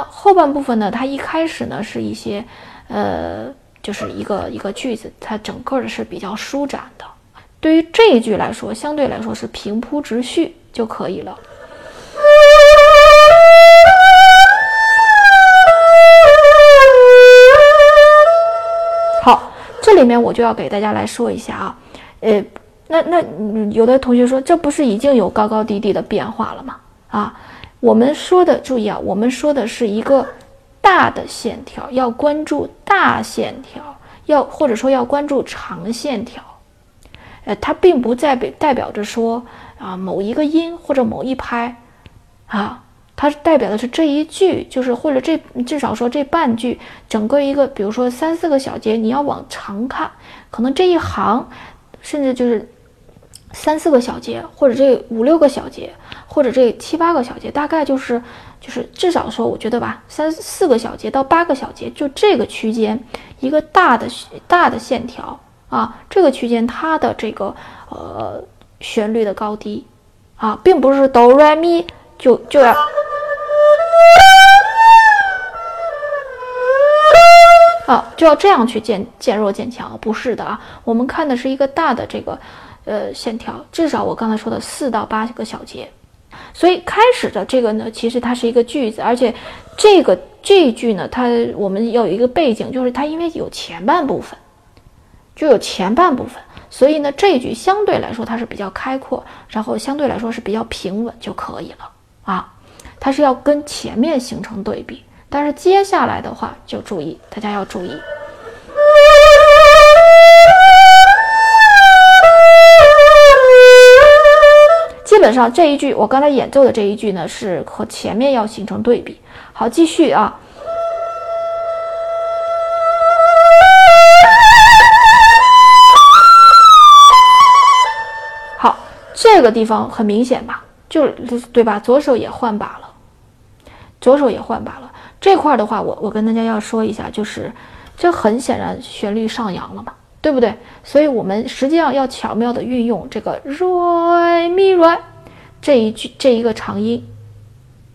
后半部分呢，它一开始呢是一些，呃，就是一个一个句子，它整个的是比较舒展的。对于这一句来说，相对来说是平铺直叙就可以了。好，这里面我就要给大家来说一下啊，呃，那那有的同学说，这不是已经有高高低低的变化了吗？啊？我们说的，注意啊，我们说的是一个大的线条，要关注大线条，要或者说要关注长线条。呃，它并不代表代表着说啊某一个音或者某一拍啊，它代表的是这一句，就是或者这至少说这半句，整个一个，比如说三四个小节，你要往长看，可能这一行，甚至就是三四个小节，或者这五六个小节。或者这七八个小节，大概就是就是至少说，我觉得吧，三四个小节到八个小节，就这个区间，一个大的大的线条啊，这个区间它的这个呃旋律的高低啊，并不是哆来咪就就要啊就要这样去渐渐弱渐强，不是的啊，我们看的是一个大的这个呃线条，至少我刚才说的四到八个小节。所以开始的这个呢，其实它是一个句子，而且这个这一句呢，它我们要有一个背景，就是它因为有前半部分，就有前半部分，所以呢这一句相对来说它是比较开阔，然后相对来说是比较平稳就可以了啊。它是要跟前面形成对比，但是接下来的话就注意，大家要注意。基本上这一句，我刚才演奏的这一句呢，是和前面要形成对比。好，继续啊。好，这个地方很明显吧？就对吧？左手也换把了，左手也换把了。这块的话，我我跟大家要说一下，就是这很显然旋律上扬了嘛。对不对？所以，我们实际上要巧妙的运用这个 re mi re 这一句这一个长音，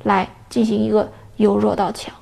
来进行一个由弱到强。